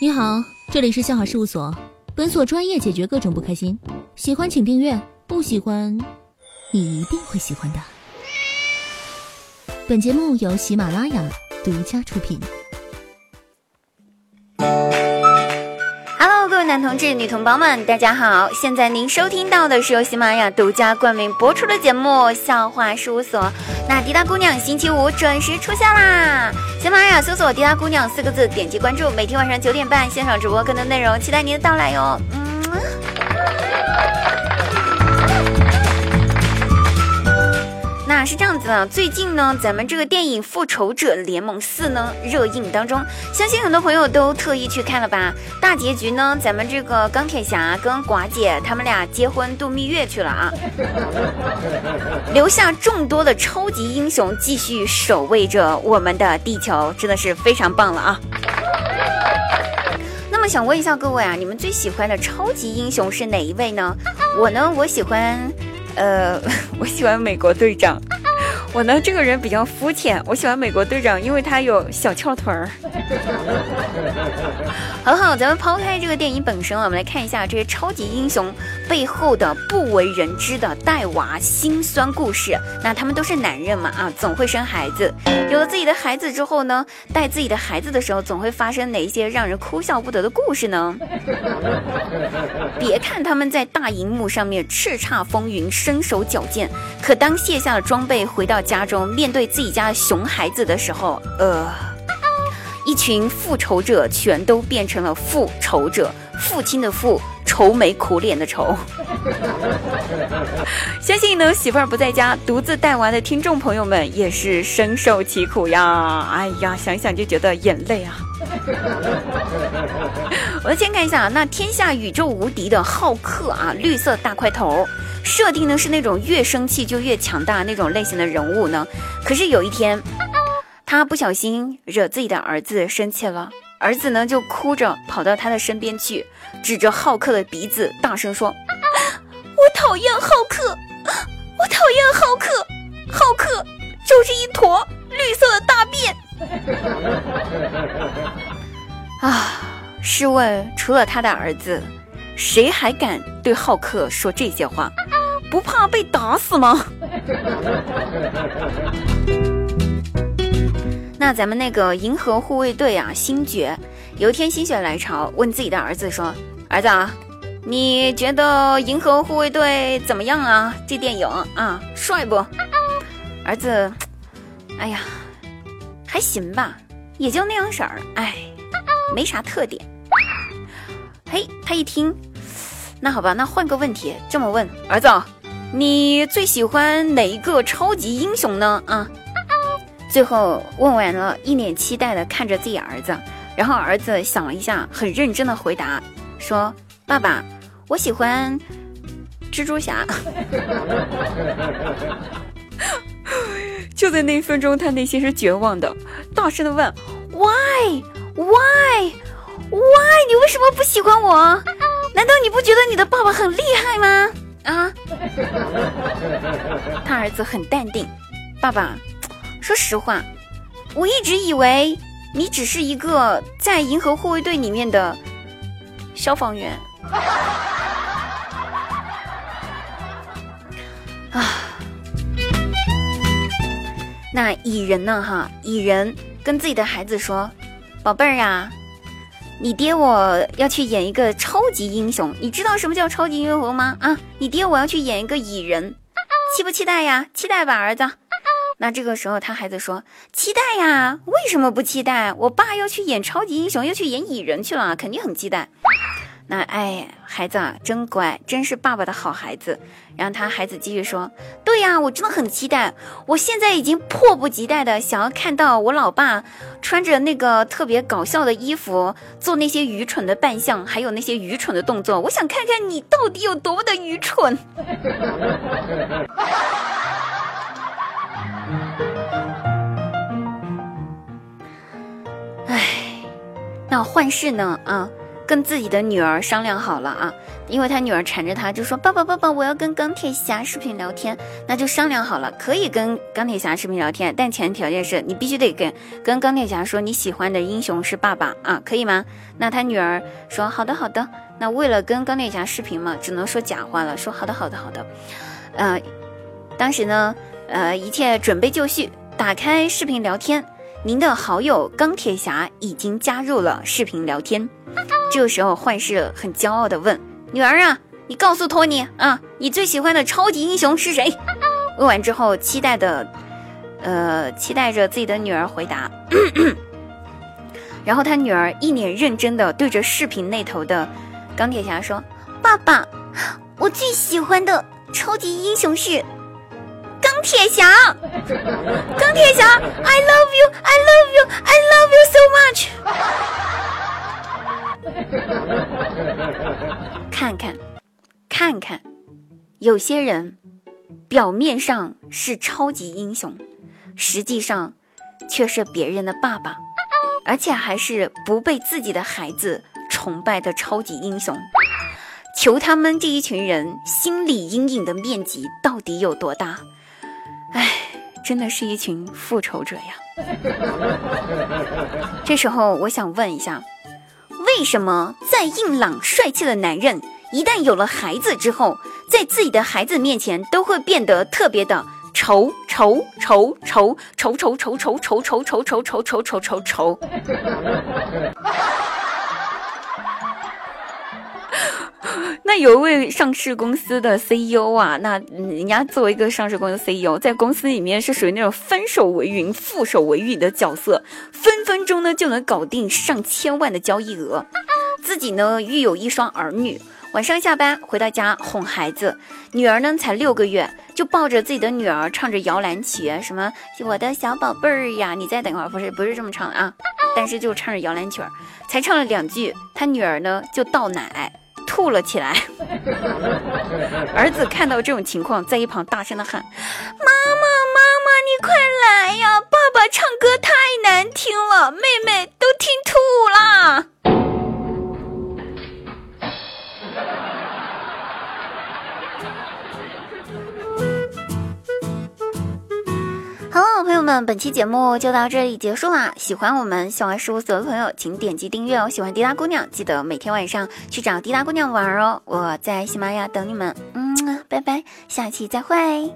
你好，这里是笑话事务所，本所专业解决各种不开心。喜欢请订阅，不喜欢，你一定会喜欢的。本节目由喜马拉雅独家出品。男同志、女同胞们，大家好！现在您收听到的是由喜马拉雅独家冠名播出的节目《笑话事务所》。那迪达姑娘星期五准时出现啦！喜马拉雅搜索“迪达姑娘”四个字，点击关注，每天晚上九点半现场直播更多内容，期待您的到来哟。嗯。那是这样子的，最近呢，咱们这个电影《复仇者联盟四》呢热映当中，相信很多朋友都特意去看了吧？大结局呢，咱们这个钢铁侠跟寡姐他们俩结婚度蜜月去了啊，留下众多的超级英雄继续守卫着我们的地球，真的是非常棒了啊！那么想问一下各位啊，你们最喜欢的超级英雄是哪一位呢？我呢，我喜欢。呃，我喜欢美国队长。我呢，这个人比较肤浅。我喜欢美国队长，因为他有小翘臀儿。好好，咱们抛开这个电影本身，我们来看一下这些超级英雄背后的不为人知的带娃心酸故事。那他们都是男人嘛，啊，总会生孩子。有了自己的孩子之后呢，带自己的孩子的时候，总会发生哪一些让人哭笑不得的故事呢？别看他们在大荧幕上面叱咤风云、身手矫健，可当卸下了装备，回到家中面对自己家熊孩子的时候，呃，一群复仇者全都变成了复仇者，父亲的父，愁眉苦脸的愁。相信呢，媳妇儿不在家，独自带娃的听众朋友们也是深受其苦呀。哎呀，想想就觉得眼泪啊。我们先看一下，那天下宇宙无敌的浩克啊，绿色大块头。设定呢是那种越生气就越强大那种类型的人物呢，可是有一天，他不小心惹自己的儿子生气了，儿子呢就哭着跑到他的身边去，指着浩克的鼻子大声说：“我讨厌浩克，我讨厌浩克，浩克就是一坨绿色的大便。” 啊，试问除了他的儿子，谁还敢对浩克说这些话？不怕被打死吗？那咱们那个银河护卫队啊，星爵有一天心血来潮，问自己的儿子说：“儿子，啊，你觉得银河护卫队怎么样啊？这电影啊，帅不？” 儿子，哎呀，还行吧，也就那样式儿，哎，没啥特点。嘿，他一听，那好吧，那换个问题，这么问，儿子。你最喜欢哪一个超级英雄呢？啊，最后问完了，一脸期待的看着自己儿子，然后儿子想了一下，很认真的回答说：“爸爸，我喜欢蜘蛛侠。”就在那一分钟，他内心是绝望的，大声的问：“Why? Why? Why? 你为什么不喜欢我？难道你不觉得你的爸爸很厉害吗？” 他儿子很淡定，爸爸，说实话，我一直以为你只是一个在银河护卫队里面的消防员。啊！那蚁人呢？哈，蚁人跟自己的孩子说：“宝贝儿呀。”你爹我要去演一个超级英雄，你知道什么叫超级英雄吗？啊，你爹我要去演一个蚁人，期不期待呀？期待吧，儿子。那这个时候他孩子说：期待呀，为什么不期待？我爸要去演超级英雄，又去演蚁人去了，肯定很期待。那哎，孩子啊，真乖，真是爸爸的好孩子。然后他孩子继续说：“对呀，我真的很期待，我现在已经迫不及待的想要看到我老爸穿着那个特别搞笑的衣服，做那些愚蠢的扮相，还有那些愚蠢的动作。我想看看你到底有多么的愚蠢。”哎，那幻视呢？啊。跟自己的女儿商量好了啊，因为他女儿缠着他，就说：“爸爸，爸爸，我要跟钢铁侠视频聊天。”那就商量好了，可以跟钢铁侠视频聊天，但前提条件是你必须得跟跟钢铁侠说你喜欢的英雄是爸爸啊，可以吗？那他女儿说：“好的，好的。”那为了跟钢铁侠视频嘛，只能说假话了，说：“好的，好的，好的。”呃，当时呢，呃，一切准备就绪，打开视频聊天。您的好友钢铁侠已经加入了视频聊天。这个时候，幻视很骄傲地问：“女儿啊，你告诉托尼啊，你最喜欢的超级英雄是谁？” 问完之后，期待的，呃，期待着自己的女儿回答。然后他女儿一脸认真的对着视频那头的钢铁侠说：“爸爸，我最喜欢的超级英雄是。”钢铁侠，钢铁侠，I love you，I love you，I love you so much。看看，看看，有些人表面上是超级英雄，实际上却是别人的爸爸，而且还是不被自己的孩子崇拜的超级英雄。求他们这一群人心理阴影的面积到底有多大？哎，真的是一群复仇者呀！这时候我想问一下，为什么再硬朗帅气的男人，一旦有了孩子之后，在自己的孩子面前都会变得特别的丑丑丑丑丑丑丑丑丑丑丑丑丑丑丑丑丑？那有一位上市公司的 CEO 啊，那人家作为一个上市公司 CEO，在公司里面是属于那种翻手为云、覆手为雨的角色，分分钟呢就能搞定上千万的交易额。自己呢育有一双儿女，晚上下班回到家哄孩子，女儿呢才六个月，就抱着自己的女儿唱着摇篮曲，什么我的小宝贝儿呀，你再等会儿，不是不是这么唱啊，但是就唱着摇篮曲儿，才唱了两句，他女儿呢就倒奶。吐了起来，儿子看到这种情况，在一旁大声的喊：“妈妈，妈妈，你快来呀！爸爸唱歌太难听了，妹妹本期节目就到这里结束啦。喜欢我们喜欢事务所的朋友，请点击订阅哦。喜欢滴答姑娘，记得每天晚上去找滴答姑娘玩哦。我在喜马拉雅等你们，嗯，拜拜，下期再会。